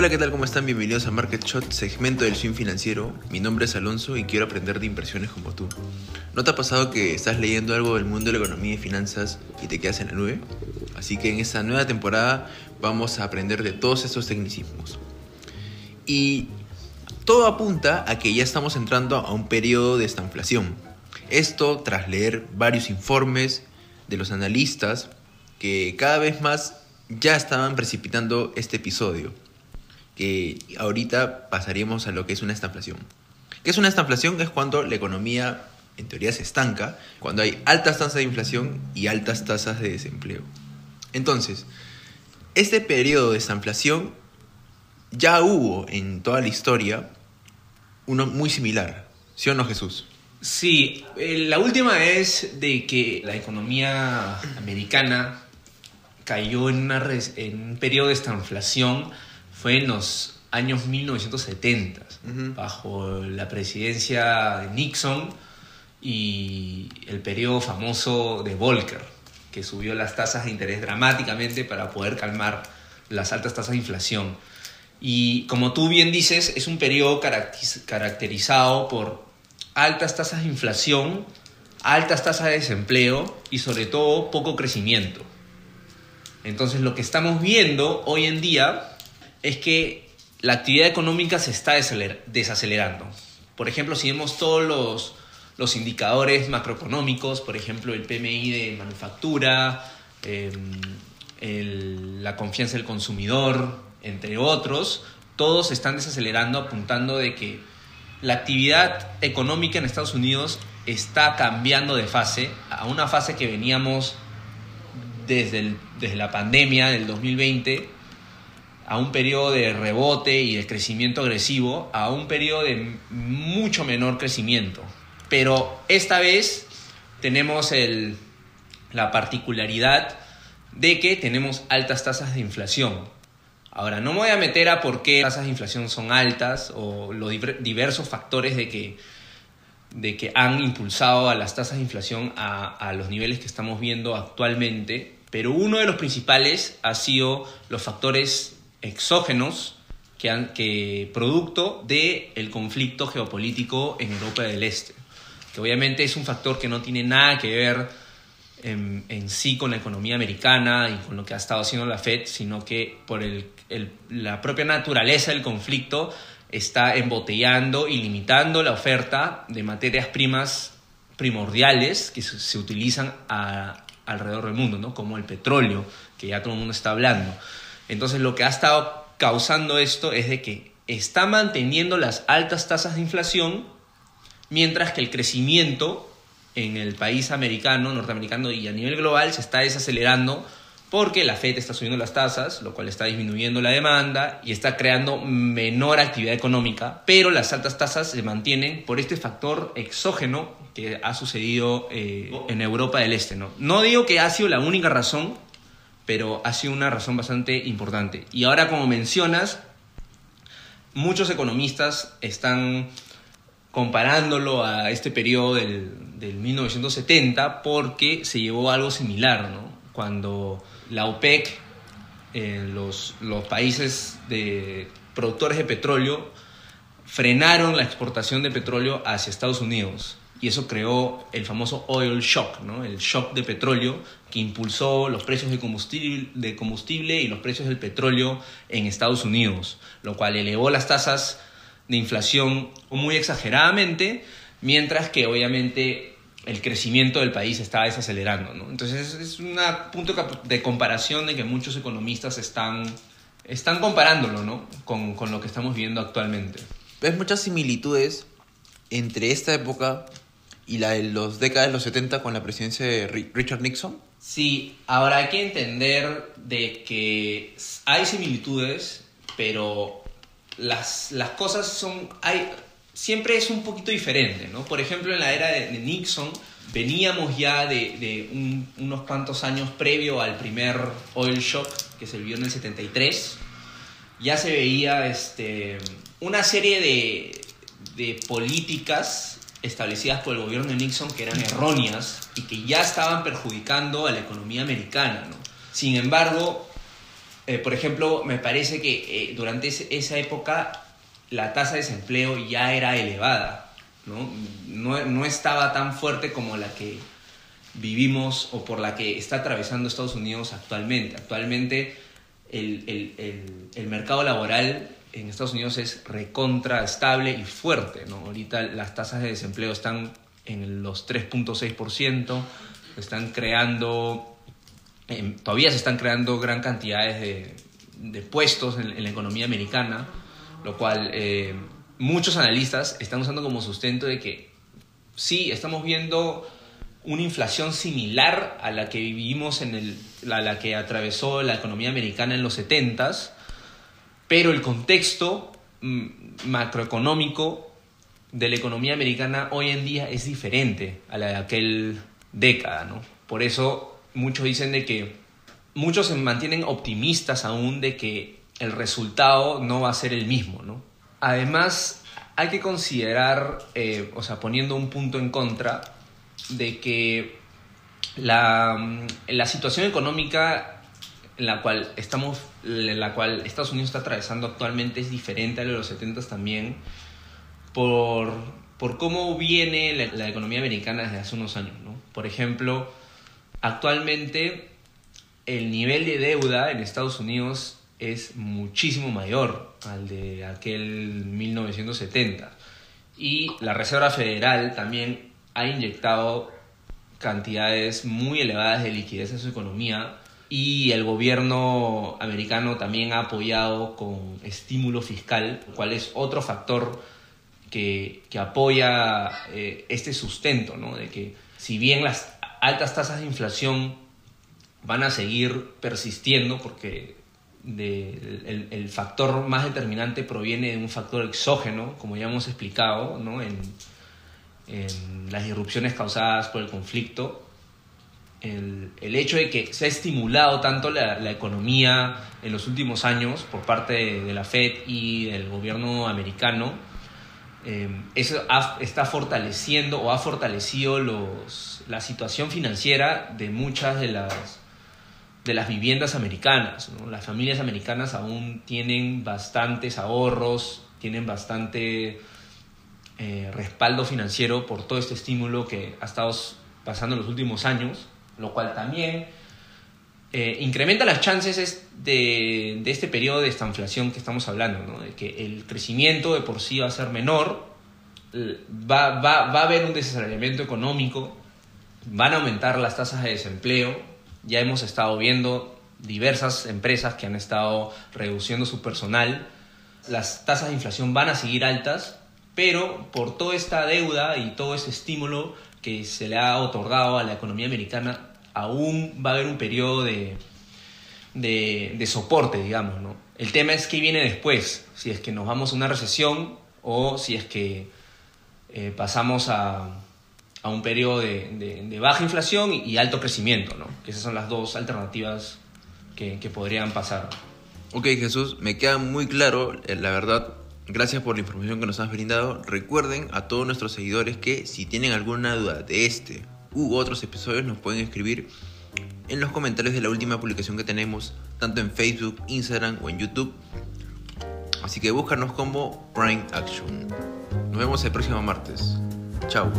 Hola, ¿qué tal? ¿Cómo están? Bienvenidos a Market Shot, segmento del swing financiero. Mi nombre es Alonso y quiero aprender de inversiones como tú. ¿No te ha pasado que estás leyendo algo del mundo de la economía y finanzas y te quedas en la nube? Así que en esta nueva temporada vamos a aprender de todos estos tecnicismos. Y todo apunta a que ya estamos entrando a un periodo de estanflación. Esto tras leer varios informes de los analistas que cada vez más ya estaban precipitando este episodio que ahorita pasaríamos a lo que es una estanflación. ¿Qué es una estanflación? Es cuando la economía en teoría se estanca, cuando hay altas tasas de inflación y altas tasas de desempleo. Entonces, este periodo de estanflación ya hubo en toda la historia uno muy similar, ¿sí o no Jesús? Sí, eh, la última vez de que la economía americana cayó en un periodo de estanflación fue en los años 1970, bajo la presidencia de Nixon y el periodo famoso de Volcker, que subió las tasas de interés dramáticamente para poder calmar las altas tasas de inflación. Y como tú bien dices, es un periodo caracterizado por altas tasas de inflación, altas tasas de desempleo y sobre todo poco crecimiento. Entonces lo que estamos viendo hoy en día es que la actividad económica se está desacelerando. Por ejemplo, si vemos todos los, los indicadores macroeconómicos, por ejemplo, el PMI de manufactura, em, la confianza del consumidor, entre otros, todos están desacelerando apuntando de que la actividad económica en Estados Unidos está cambiando de fase a una fase que veníamos desde, desde la pandemia del 2020 a un periodo de rebote y de crecimiento agresivo a un periodo de mucho menor crecimiento. Pero esta vez tenemos el, la particularidad de que tenemos altas tasas de inflación. Ahora, no me voy a meter a por qué tasas de inflación son altas o los diversos factores de que, de que han impulsado a las tasas de inflación a, a los niveles que estamos viendo actualmente, pero uno de los principales ha sido los factores exógenos que, han, que producto del el conflicto geopolítico en Europa del Este, que obviamente es un factor que no tiene nada que ver en, en, sí con la economía americana y con lo que ha estado haciendo la Fed, sino que por el, la propia naturaleza del conflicto está embotellando y limitando la oferta de materias primas primordiales que se, utilizan alrededor del mundo, ¿no? como el petróleo, que ya todo el mundo está hablando. Entonces lo que ha estado causando esto es de que está manteniendo las altas tasas de inflación, mientras que el crecimiento en el país americano, norteamericano y a nivel global se está desacelerando porque la Fed está subiendo las tasas, lo cual está disminuyendo la demanda y está creando menor actividad económica, pero las altas tasas se mantienen por este factor exógeno que ha sucedido eh, en Europa del Este. ¿no? no digo que ha sido la única razón, pero ha sido una razón bastante importante. Y ahora, como mencionas, muchos economistas están comparándolo a este periodo del, 1970 porque se llevó algo similar, ¿no? Cuando la OPEC, eh, los, los países de productores de petróleo, frenaron la exportación de petróleo hacia Estados Unidos y eso creó el famoso oil shock, ¿no? el shock de petróleo que impulsó los precios de combustible, de combustible y los precios del petróleo en Estados Unidos, lo cual elevó las tasas de inflación muy exageradamente, mientras que obviamente el crecimiento del país estaba desacelerando. ¿no? Entonces es un punto de comparación de que muchos economistas están, están comparándolo ¿no? con, con lo que estamos viviendo actualmente. ¿Ves muchas similitudes entre esta época y la de los décadas de los 70 con la presidencia de Richard Nixon? Sí, ahora hay que entender de que hay similitudes, pero las, las cosas son... Hay, siempre es un poquito diferente, ¿no? Por ejemplo, en la era de, Nixon veníamos ya de, de unos cuantos años previo al primer oil shock que se vivió en el 73. Ya se veía este, una serie de, de políticas establecidas por el gobierno de Nixon que eran erróneas y que ya estaban perjudicando a la economía americana. ¿no? Sin embargo, Eh, por ejemplo, me parece que eh, durante esa época la tasa de desempleo ya era elevada, ¿no? ¿no? Estaba tan fuerte como la que vivimos o por la que está atravesando Estados Unidos actualmente. Actualmente el, el, el, mercado laboral en Estados Unidos es recontra estable y fuerte. ¿no? Ahorita las tasas de desempleo están en los 3.6%, están creando, em, todavía se están creando gran cantidades de, puestos en, la economía americana, lo cual eh, muchos analistas están usando como sustento de que sí, estamos viendo una inflación similar a la que vivimos en el, la que atravesó la economía americana en los 70s, pero el contexto mm, macroeconómico de la economía americana hoy en día es diferente a la de aquel década, ¿no? Por eso muchos dicen de que muchos se mantienen optimistas aún de que el resultado no va a ser el mismo, ¿no? Además, hay que considerar, eh, o sea, poniendo un punto en contra, de que la, la situación económica en la cual estamos, la cual Estados Unidos está atravesando actualmente es diferente a la de los 70 también, por, por cómo viene la, la, economía americana desde hace unos años. ¿no? Por ejemplo, actualmente el nivel de deuda en Estados Unidos es muchísimo mayor al de aquel 1970. Y la Reserva Federal también ha inyectado cantidades muy elevadas de liquidez en su economía y el gobierno americano también ha apoyado con estímulo fiscal, lo cual es otro factor que, que apoya eh, este sustento, ¿no? de que si bien las altas tasas de inflación van a seguir persistiendo porque de, el, factor más determinante proviene de un factor exógeno, como ya hemos explicado, ¿no? en, en las irrupciones causadas por el conflicto, el, hecho de que se ha estimulado tanto la, economía en los últimos años por parte de, la Fed y del gobierno americano, eh, eso está fortaleciendo o ha fortalecido los, la situación financiera de muchas de las, de las viviendas americanas. Las familias americanas aún tienen bastantes ahorros, tienen bastante eh, respaldo financiero por todo este estímulo que ha estado pasando en los últimos años, lo cual también eh, incrementa las chances de, de, este periodo de esta inflación que estamos hablando, de que el crecimiento de por sí va a ser menor, va, va, va a haber un desaceleramiento económico, van a aumentar las tasas de desempleo, ya hemos estado viendo diversas empresas que han estado reduciendo su personal, las tasas de inflación van a seguir altas pero por toda esta deuda y todo ese estímulo que se le ha otorgado a la economía americana, aún va a haber un periodo de, de, soporte, digamos. ¿no? El tema es qué viene después, si es que nos vamos a una recesión o si es que eh, pasamos a, a, un periodo de, de, baja inflación y, alto crecimiento, ¿no? que esas son las dos alternativas que, que podrían pasar. Ok, Jesús, me queda muy claro, eh, la verdad, Gracias por la información que nos has brindado. Recuerden a todos nuestros seguidores que si tienen alguna duda de este u otros episodios nos pueden escribir en los comentarios de la última publicación que tenemos, tanto en Facebook, Instagram o en YouTube. Así que búscanos como Prime Action. Nos vemos el próximo martes. Chao.